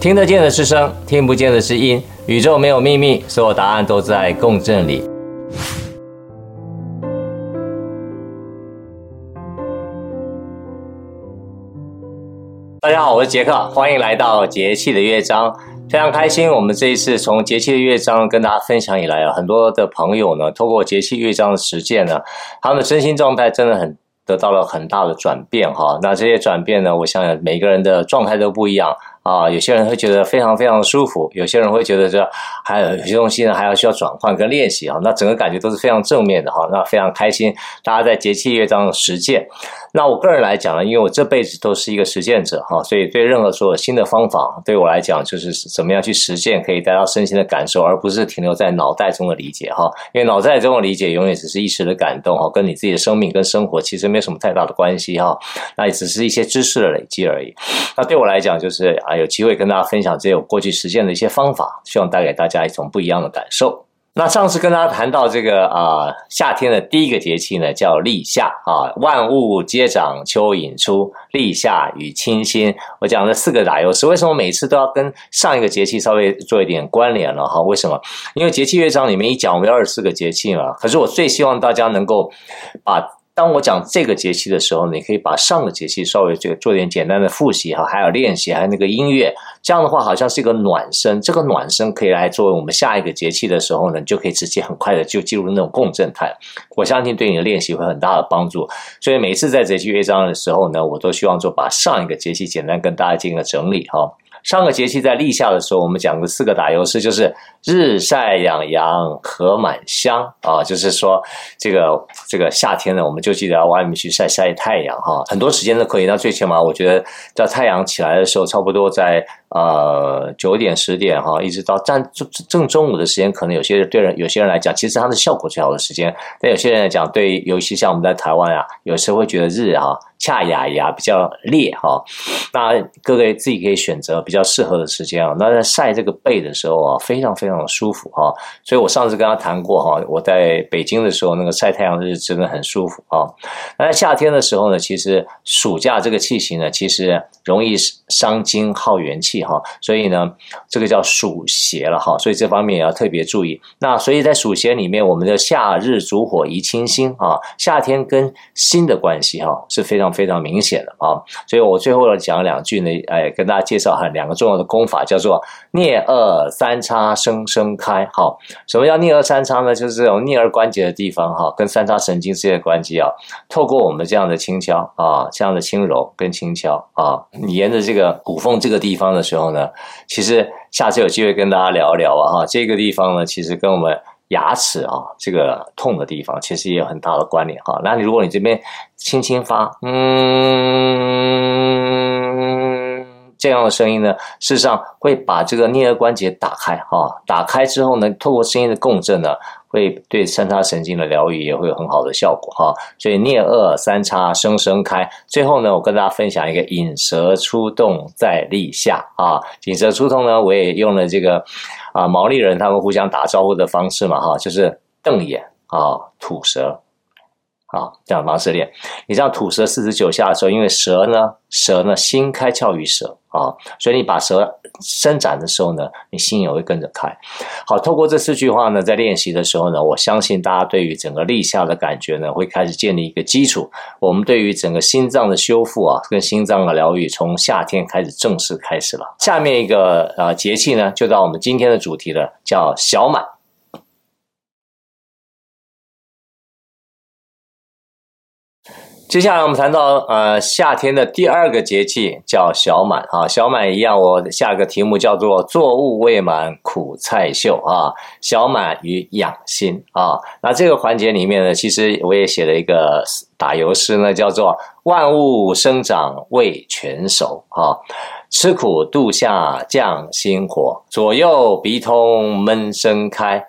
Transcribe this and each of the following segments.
听得见的是声，听不见的是音。宇宙没有秘密，所有答案都在共振里。大家好，我是杰克，欢迎来到节气的乐章。非常开心，我们这一次从节气的乐章跟大家分享以来啊，很多的朋友呢，透过节气乐章的实践呢，他们的身心状态真的很得到了很大的转变哈。那这些转变呢，我想每个人的状态都不一样。啊，有些人会觉得非常非常舒服，有些人会觉得这还有有些东西呢，还要需要转换跟练习啊。那整个感觉都是非常正面的哈。那非常开心，大家在节气乐章实践。那我个人来讲呢，因为我这辈子都是一个实践者哈，所以对任何所有新的方法，对我来讲就是怎么样去实践，可以带到身心的感受，而不是停留在脑袋中的理解哈。因为脑袋中的理解永远只是一时的感动哈，跟你自己的生命跟生活其实没什么太大的关系哈。那也只是一些知识的累积而已。那对我来讲，就是啊。有机会跟大家分享这我过去实践的一些方法，希望带给大家一种不一样的感受。那上次跟大家谈到这个啊、夏天的第一个节气呢，叫立夏啊，万物皆长，秋引出，立夏与清新。我讲了四个打油诗，为什么每次都要跟上一个节气稍微做一点关联了哈？为什么？因为节气乐章里面一讲，我们有二十四个节气嘛。可是我最希望大家能够把。当我讲这个节气的时候，你可以把上个节气稍微这个做点简单的复习哈，还有练习，还有那个音乐，这样的话好像是一个暖身。这个暖身可以来作为我们下一个节气的时候呢，就可以直接很快的就进入那种共振态。我相信对你的练习会很大的帮助。所以每次在节气乐章的时候呢，我都希望说把上一个节气简单跟大家进行个整理哈。上个节气在立夏的时候，我们讲的四个打油诗就是日晒养阳，荷满香啊，就是说这个这个夏天呢，我们就记得要外面去晒晒太阳哈，很多时间都可以。那最起码我觉得在太阳起来的时候，差不多在呃九点十点哈，一直到正正正中午的时间，可能有些对人有些人来讲，其实它的效果最好的时间。但有些人来讲，对，尤其像我们在台湾啊，有时候会觉得日啊。恰雅雅比较烈哈，那各位自己可以选择比较适合的时间啊。那在晒这个背的时候啊，非常非常的舒服哈。所以我上次跟他谈过哈，我在北京的时候，那个晒太阳日真的很舒服啊。那在夏天的时候呢，其实暑假这个气息呢，其实容易伤精耗元气哈。所以呢，这个叫暑邪了哈。所以这方面也要特别注意。那所以在暑邪里面，我们的夏日主火宜清心啊，夏天跟心的关系哈是非常。非常明显的啊，所以我最后要讲两句呢，哎，跟大家介绍哈两个重要的功法，叫做颞顎三叉生生开。好，什么叫颞二三叉呢？就是这种颞二关节的地方哈，跟三叉神经之间的关系啊，透过我们这样的轻敲啊，这样的轻柔跟轻敲啊，你沿着这个骨缝这个地方的时候呢，其实下次有机会跟大家聊一聊啊哈，这个地方呢，其实跟我们。牙齿啊，这个痛的地方其实也有很大的关联哈。那你如果你这边轻轻发，嗯，这样的声音呢，事实上会把这个颞颌关节打开哈。打开之后呢，透过声音的共振呢，会对三叉神经的疗愈也会有很好的效果哈。所以颞颌三叉生生开。最后呢，我跟大家分享一个引蛇出洞在立夏啊。引蛇出洞呢，我也用了这个。啊，毛利人他们互相打招呼的方式嘛，哈，就是瞪眼啊，吐舌，啊，这样方式练。你这样吐舌四十九下的时候，因为舌呢，舌呢，心开窍于舌啊，所以你把舌伸展的时候呢，你心也会跟着开。好，透过这四句话呢，在练习的时候呢，我相信大家对于整个立夏的感觉呢，会开始建立一个基础。我们对于整个心脏的修复啊，跟心脏的疗愈，从夏天开始正式开始了。下面一个呃节气呢，就到我们今天的主题了，叫小满。接下来我们谈到呃夏天的第二个节气叫小满啊，小满一样，我下个题目叫做作物未满苦菜秀啊，小满与养心啊。那这个环节里面呢，其实我也写了一个打油诗呢，叫做万物生长未全熟啊，吃苦度夏降心火，左右鼻通闷声开。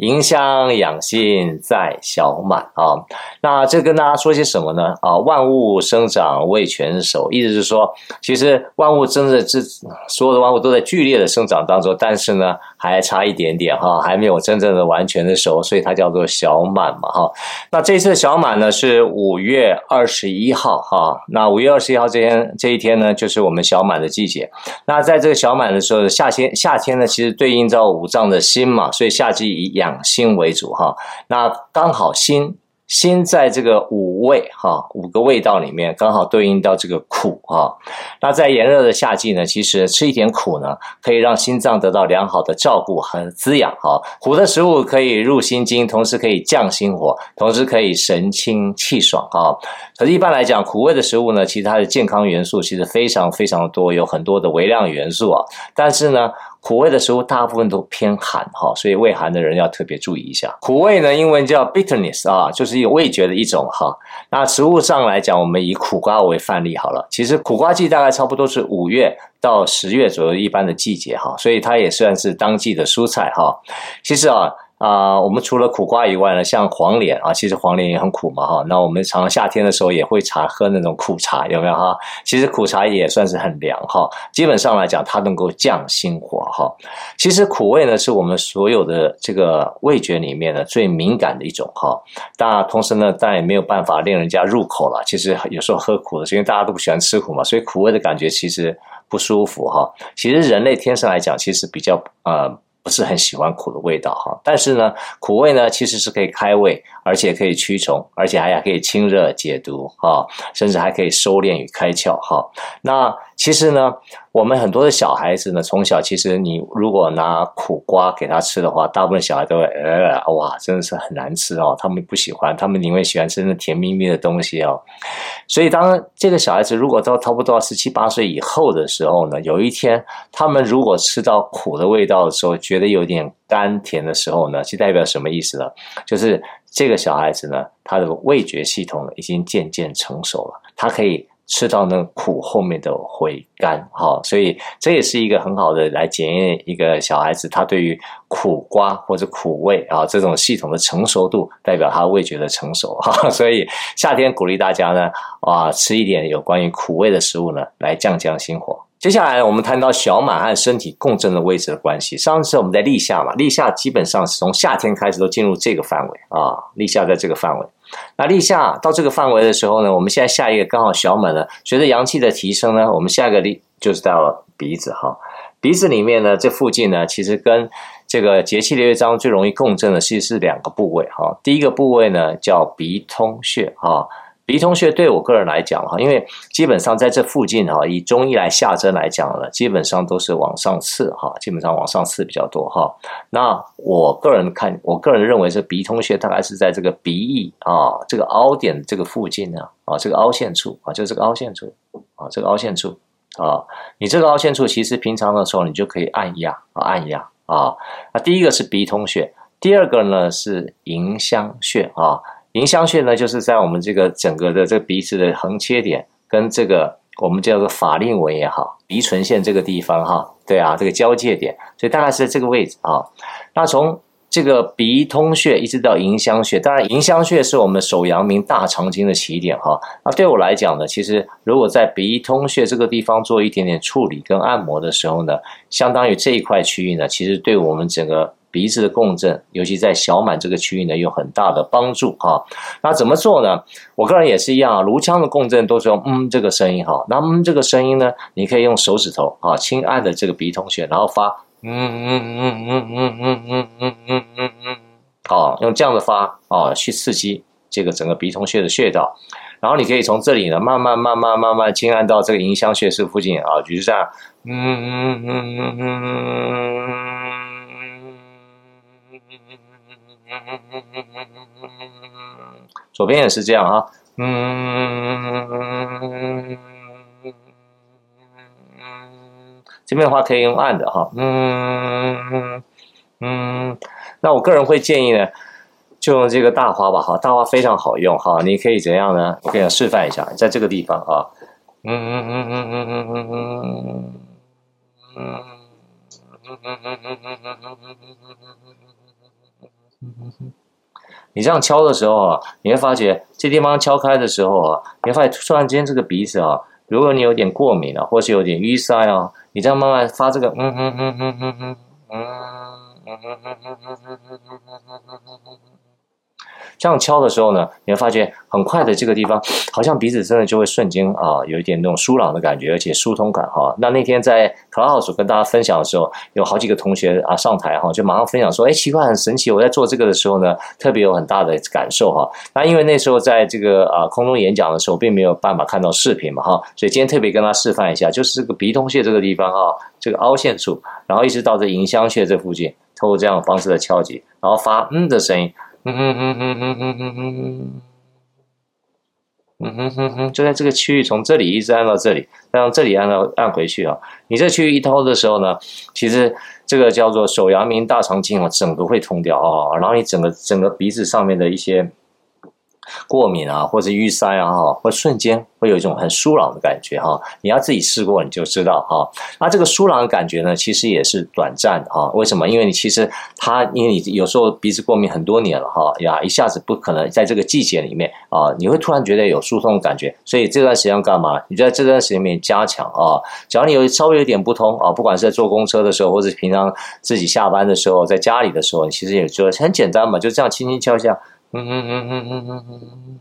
迎香养心在小满啊，那这跟大家说些什么呢？啊，万物生长为全熟，意思是说，其实万物真的这所有的万物都在剧烈的生长当中，但是呢，还差一点点哈，还没有真正的完全的熟，所以它叫做小满嘛哈。那这次小满呢是五月二十一号哈，那五月二十一号这天这一天呢就是我们小满的季节。那在这个小满的时候，夏天夏天呢其实对应到五脏的心嘛，所以夏季以养心为主哈。那刚好心。心在这个五味哈，五个味道里面刚好对应到这个苦哈。那在炎热的夏季呢，其实吃一点苦呢，可以让心脏得到良好的照顾和滋养哈。苦的食物可以入心经，同时可以降心火，同时可以神清气爽哈。可是，一般来讲，苦味的食物呢，其实它的健康元素其实非常非常多，有很多的微量元素啊。但是呢，苦味的食物大部分都偏寒哈，所以胃寒的人要特别注意一下。苦味呢，英文叫 bitterness 啊，就是有味觉的一种哈。那食物上来讲，我们以苦瓜为范例好了。其实苦瓜季大概差不多是五月到十月左右一般的季节哈，所以它也算是当季的蔬菜哈。其实啊。啊、我们除了苦瓜以外呢，像黄连啊，其实黄连也很苦嘛哈。那我们常常夏天的时候也会茶喝那种苦茶，有没有哈？其实苦茶也算是很凉哈。基本上来讲，它能够降心火哈。其实苦味呢，是我们所有的这个味觉里面呢最敏感的一种哈。但同时呢，但也没有办法令人家入口了。其实有时候喝苦的是因为大家都不喜欢吃苦嘛，所以苦味的感觉其实不舒服哈。其实人类天生来讲，其实比较呃。不是很喜欢苦的味道哈，但是呢，苦味呢其实是可以开胃，而且可以驱虫，而且还可以清热解毒哈，甚至还可以收敛与开窍哈。那其实呢，我们很多的小孩子呢，从小其实你如果拿苦瓜给他吃的话，大部分小孩都会呃，哇，真的是很难吃哦，他们不喜欢，他们宁愿喜欢吃那甜蜜蜜的东西哦。所以当这个小孩子如果到差不多十七八岁以后的时候呢，有一天他们如果吃到苦的味道的时候，觉得有点甘甜的时候呢，就代表什么意思呢？就是这个小孩子呢，他的味觉系统已经渐渐成熟了，他可以。吃到那苦后面的回甘，哈，所以这也是一个很好的来检验一个小孩子他对于苦瓜或者苦味啊这种系统的成熟度，代表他味觉的成熟，哈。所以夏天鼓励大家呢，啊，吃一点有关于苦味的食物呢，来降降心火。接下来我们谈到小满和身体共振的位置的关系。上次我们在立夏嘛，立夏基本上是从夏天开始都进入这个范围啊，立夏在这个范围。那立夏到这个范围的时候呢，我们现在下一个刚好小满了，随着阳气的提升呢，我们下一个立就是到了鼻子哈。鼻子里面呢，这附近呢，其实跟这个节气的乐章最容易共振的其实是两个部位哈。第一个部位呢叫鼻通穴哈。鼻通穴对我个人来讲哈，因为基本上在这附近哈，以中医来下针来讲呢，基本上都是往上刺哈，基本上往上刺比较多哈。那我个人看，我个人认为是鼻通穴大概是在这个鼻翼啊这个凹点这个附近呢啊这个凹陷处啊，就是这个凹陷处啊这个凹陷处啊，你这个凹陷处其实平常的时候你就可以按压啊按压啊。那第一个是鼻通穴，第二个呢是迎香穴啊。迎香穴呢，就是在我们这个整个的这个鼻子的横切点，跟这个我们叫做法令纹也好，鼻唇线这个地方哈，对啊，这个交界点，所以大概是在这个位置啊。那从这个鼻通穴一直到迎香穴，当然迎香穴是我们手阳明大肠经的起点哈。那对我来讲呢，其实如果在鼻通穴这个地方做一点点处理跟按摩的时候呢，相当于这一块区域呢，其实对我们整个。鼻子的共振，尤其在小满这个区域呢，有很大的帮助哈。那怎么做呢？我个人也是一样啊，颅腔的共振都是用嗯这个声音哈。那嗯这个声音呢，你可以用手指头啊轻按的这个鼻通穴，然后发嗯嗯嗯嗯嗯嗯嗯嗯嗯嗯嗯，好，用这样的发啊去刺激这个整个鼻通穴的穴道。然后你可以从这里呢慢慢慢慢慢慢轻按到这个迎香穴室附近啊，就是这样嗯嗯嗯嗯嗯嗯左边也是这样啊，嗯，这边的话可以用按的哈，嗯。嗯，那我个人会建议呢，就用这个大花吧哈，大花非常好用哈，你可以怎样呢？我给你示范一下，在这个地方啊，嗯。嗯嗯嗯嗯嗯嗯嗯嗯嗯嗯。你这样敲的时候啊，你会发觉这地方敲开的时候啊，你会发现突然间这个鼻子啊，如果你有点过敏啊，或是有点淤塞啊，你这样慢慢发这个嗯嗯嗯嗯嗯嗯嗯。这样敲的时候呢，你会发现很快的这个地方，好像鼻子真的就会瞬间啊，有一点那种舒朗的感觉，而且疏通感哈。那那天在 Cloud 跟大家分享的时候，有好几个同学啊上台哈，就马上分享说，哎，奇怪，很神奇，我在做这个的时候呢，特别有很大的感受哈。那因为那时候在这个啊空中演讲的时候，并没有办法看到视频嘛哈，所以今天特别跟他示范一下，就是这个鼻通穴这个地方哈，这个凹陷处，然后一直到这迎香穴这附近，透过这样的方式的敲击，然后发嗯的声音。嗯哼哼哼哼哼哼哼，嗯哼哼哼，就在这个区域，从这里一直按到这里，再从这里按到按回去啊。你这区域一掏的时候呢，其实这个叫做手阳明大肠经啊，整个会通掉啊。然后你整个整个鼻子上面的一些过敏啊，或者淤塞啊，哈，会瞬间。会有一种很舒朗的感觉哈，你要自己试过你就知道哈。那这个舒朗的感觉呢，其实也是短暂的哈。为什么？因为你其实它，因为你有时候鼻子过敏很多年了哈呀，一下子不可能在这个季节里面啊，你会突然觉得有疏通的感觉。所以这段时间干嘛？你在这段时间里面加强啊。只要你有稍微有点不通啊，不管是在坐公车的时候，或者平常自己下班的时候，在家里的时候，你其实也就很简单嘛，就这样轻轻敲一下，嗯嗯嗯嗯嗯嗯嗯。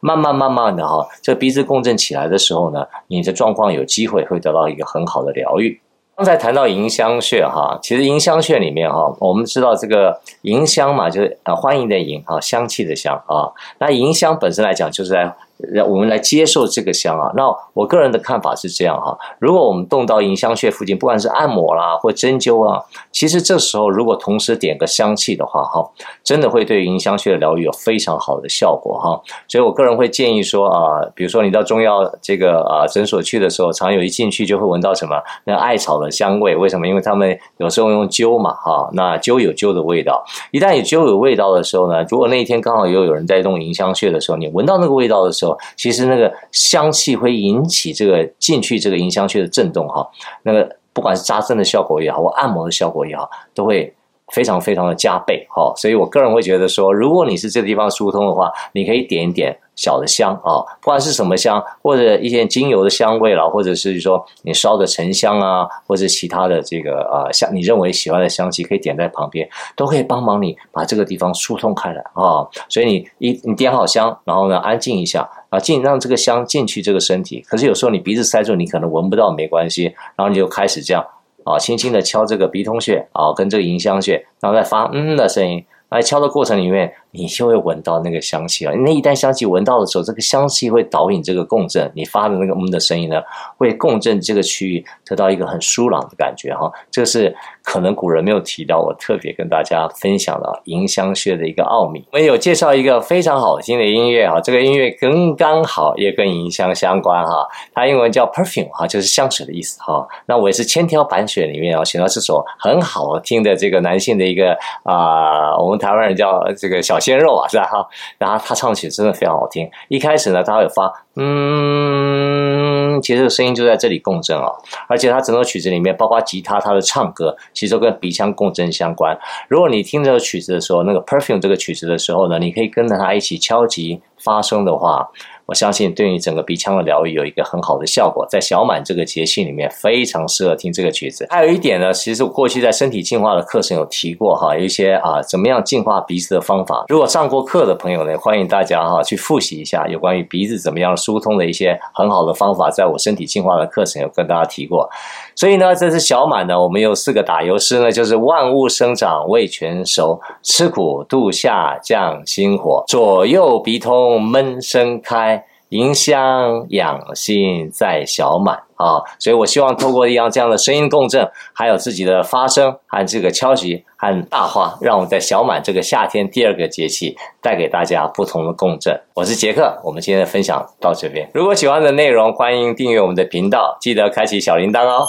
慢慢慢慢的哈，这鼻子共振起来的时候呢，你的状况有机会会得到一个很好的疗愈。刚才谈到迎香穴哈，其实迎香穴里面哈，我们知道这个迎香嘛，就是啊欢迎的迎哈，香气的香啊。那迎香本身来讲，就是在。让我们来接受这个香啊，那我个人的看法是这样哈，如果我们动到迎香穴附近，不管是按摩啦或针灸啊，其实这时候如果同时点个香气的话哈，真的会对迎香穴的疗愈有非常好的效果哈。所以我个人会建议说啊，比如说你到中药这个啊诊所去的时候，常有一进去就会闻到什么那艾草的香味，为什么？因为他们有时候用灸嘛哈，那灸有灸的味道，一旦有灸有味道的时候呢，如果那一天刚好又有人在动迎香穴的时候，你闻到那个味道的时候，其实那个香气会引起这个进去这个迎香穴的震动哈，那个不管是扎针的效果也好，或按摩的效果也好，都会非常非常的加倍哈。所以我个人会觉得说，如果你是这个地方疏通的话，你可以点一点。小的香啊，不管是什么香，或者一些精油的香味啦，或者是说你烧的沉香啊，或者其他的这个啊香，你认为喜欢的香气，可以点在旁边，都可以帮忙你把这个地方疏通开来啊。所以你一你点好香，然后呢安静一下啊，进让这个香进去这个身体。可是有时候你鼻子塞住，你可能闻不到，没关系，然后你就开始这样啊，轻轻的敲这个鼻通穴啊，跟这个迎香穴，然后再发嗯的声音。来敲的过程里面，你就会闻到那个香气啊。那一旦香气闻到的时候，这个香气会导引这个共振，你发的那个嗯的声音呢，会共振这个区域，得到一个很舒朗的感觉哈。这个是可能古人没有提到，我特别跟大家分享了迎香穴的一个奥秘。我们有介绍一个非常好听的音乐哈，这个音乐刚刚好也跟迎香相关哈，它英文叫 perfume 哈，就是香水的意思哈。那我也是千挑百选里面啊，选到这首很好听的这个男性的一个啊、我们。台湾人叫这个小小鲜肉啊，是吧？哈，然后他唱起真的非常好听。一开始呢，他会发嗯，其实这个声音就在这里共振啊，而且他整首曲子里面，包括吉他，他的唱歌，其实都跟鼻腔共振相关。如果你听这个曲子的时候，那个 Perfume 这个曲子的时候呢，你可以跟着他一起敲击发声的话。我相信对你整个鼻腔的疗愈有一个很好的效果，在小满这个节气里面非常适合听这个曲子。还有一点呢，其实我过去在身体进化的课程有提过哈，有一些啊怎么样净化鼻子的方法。如果上过课的朋友呢，欢迎大家哈去复习一下有关于鼻子怎么样疏通的一些很好的方法，在我身体进化的课程有跟大家提过。所以呢，这是小满呢，我们有四个打油诗呢，就是万物生长未全熟，吃苦度夏降心火，左右鼻通闷声开，迎香养心在小满啊。所以我希望透过一样这样的声音共振，还有自己的发声和这个敲击和大话，让我在小满这个夏天第二个节气带给大家不同的共振。我是杰克，我们今天的分享到这边。如果喜欢的内容，欢迎订阅我们的频道，记得开启小铃铛哦。